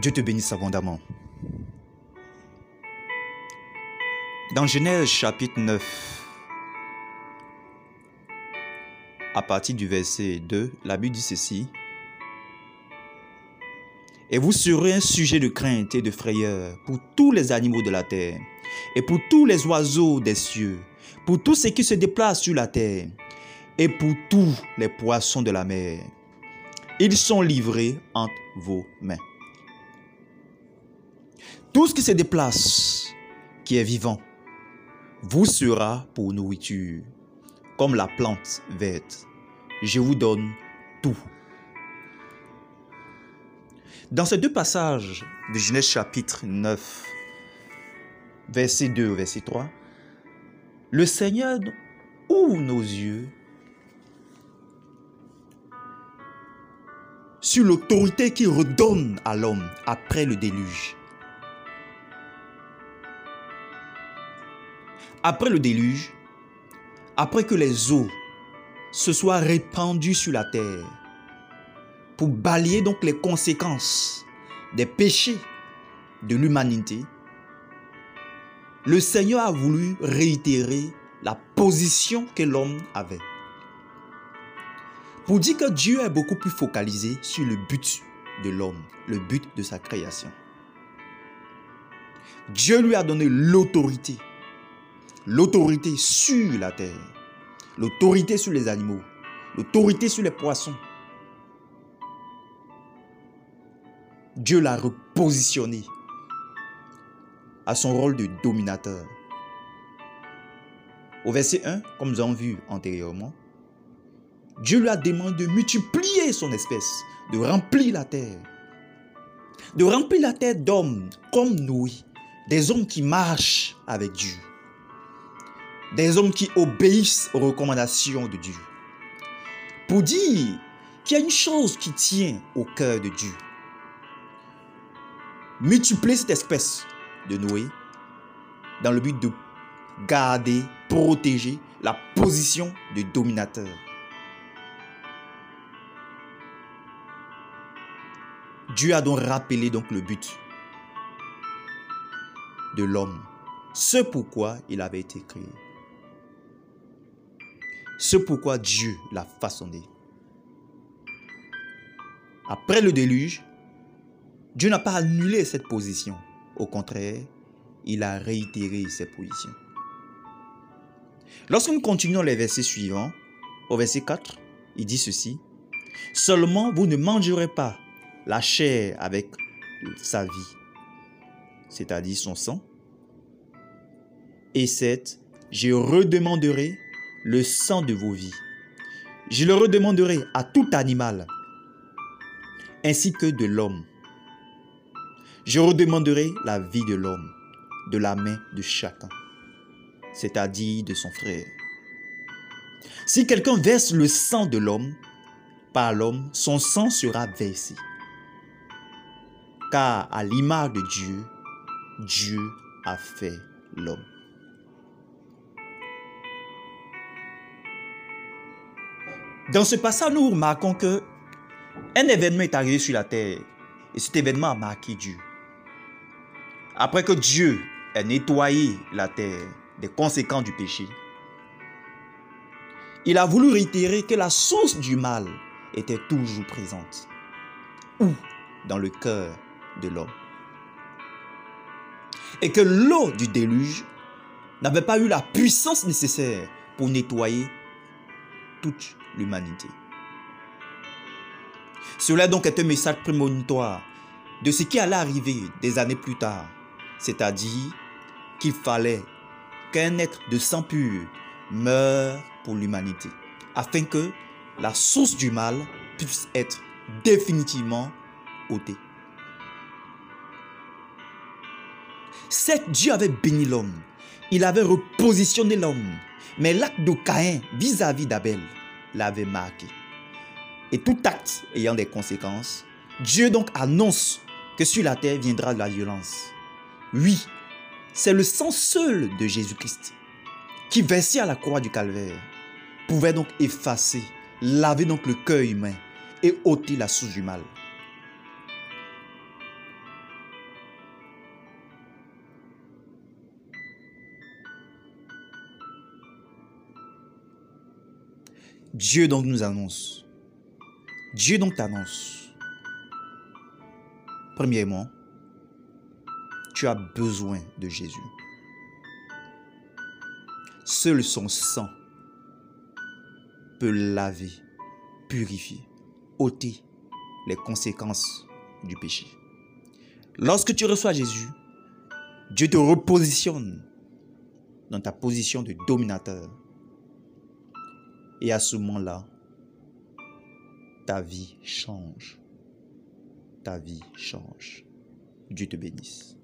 Dieu te bénisse abondamment. Dans Genèse chapitre 9, à partir du verset 2, la Bible dit ceci. Et vous serez un sujet de crainte et de frayeur pour tous les animaux de la terre, et pour tous les oiseaux des cieux, pour tous ceux qui se déplacent sur la terre, et pour tous les poissons de la mer. Ils sont livrés entre vos mains. Tout ce qui se déplace, qui est vivant, vous sera pour nourriture, comme la plante verte. Je vous donne tout. Dans ces deux passages de Genèse chapitre 9, verset 2 au verset 3, le Seigneur ouvre nos yeux sur l'autorité qu'il redonne à l'homme après le déluge. Après le déluge, après que les eaux se soient répandues sur la terre, pour balayer donc les conséquences des péchés de l'humanité, le Seigneur a voulu réitérer la position que l'homme avait. Pour dire que Dieu est beaucoup plus focalisé sur le but de l'homme, le but de sa création. Dieu lui a donné l'autorité. L'autorité sur la terre. L'autorité sur les animaux. L'autorité sur les poissons. Dieu l'a repositionné à son rôle de dominateur. Au verset 1, comme nous avons vu antérieurement, Dieu lui a demandé de multiplier son espèce, de remplir la terre. De remplir la terre d'hommes comme nous, des hommes qui marchent avec Dieu. Des hommes qui obéissent aux recommandations de Dieu. Pour dire qu'il y a une chose qui tient au cœur de Dieu multiplier cette espèce de Noé dans le but de garder, protéger la position de dominateur. Dieu a donc rappelé donc le but de l'homme, ce pourquoi il avait été créé, ce pourquoi Dieu l'a façonné. Après le déluge, Dieu n'a pas annulé cette position. Au contraire, il a réitéré cette position. Lorsque nous continuons les versets suivants, au verset 4, il dit ceci. Seulement, vous ne mangerez pas la chair avec sa vie, c'est-à-dire son sang. Et 7, je redemanderai le sang de vos vies. Je le redemanderai à tout animal, ainsi que de l'homme je redemanderai la vie de l'homme de la main de chacun, c'est-à-dire de son frère. Si quelqu'un verse le sang de l'homme, par l'homme, son sang sera versé. Car à l'image de Dieu, Dieu a fait l'homme. Dans ce passage, nous remarquons que un événement est arrivé sur la terre et cet événement a marqué Dieu. Après que Dieu ait nettoyé la terre des conséquences du péché, il a voulu réitérer que la source du mal était toujours présente. Où Dans le cœur de l'homme. Et que l'eau du déluge n'avait pas eu la puissance nécessaire pour nettoyer toute l'humanité. Cela donc est un message prémonitoire de ce qui allait arriver des années plus tard c'est-à-dire qu'il fallait qu'un être de sang pur meure pour l'humanité, afin que la source du mal puisse être définitivement ôtée. Certes, Dieu avait béni l'homme, il avait repositionné l'homme, mais l'acte de Caïn vis-à-vis d'Abel l'avait marqué. Et tout acte ayant des conséquences, Dieu donc annonce que sur la terre viendra de la violence. Oui, c'est le sang seul de Jésus-Christ qui, versé à la croix du calvaire, pouvait donc effacer, laver donc le cœur humain et ôter la source du mal. Dieu donc nous annonce. Dieu donc t'annonce. Premièrement, tu as besoin de Jésus. Seul son sang peut laver, purifier, ôter les conséquences du péché. Lorsque tu reçois Jésus, Dieu te repositionne dans ta position de dominateur. Et à ce moment-là, ta vie change. Ta vie change. Dieu te bénisse.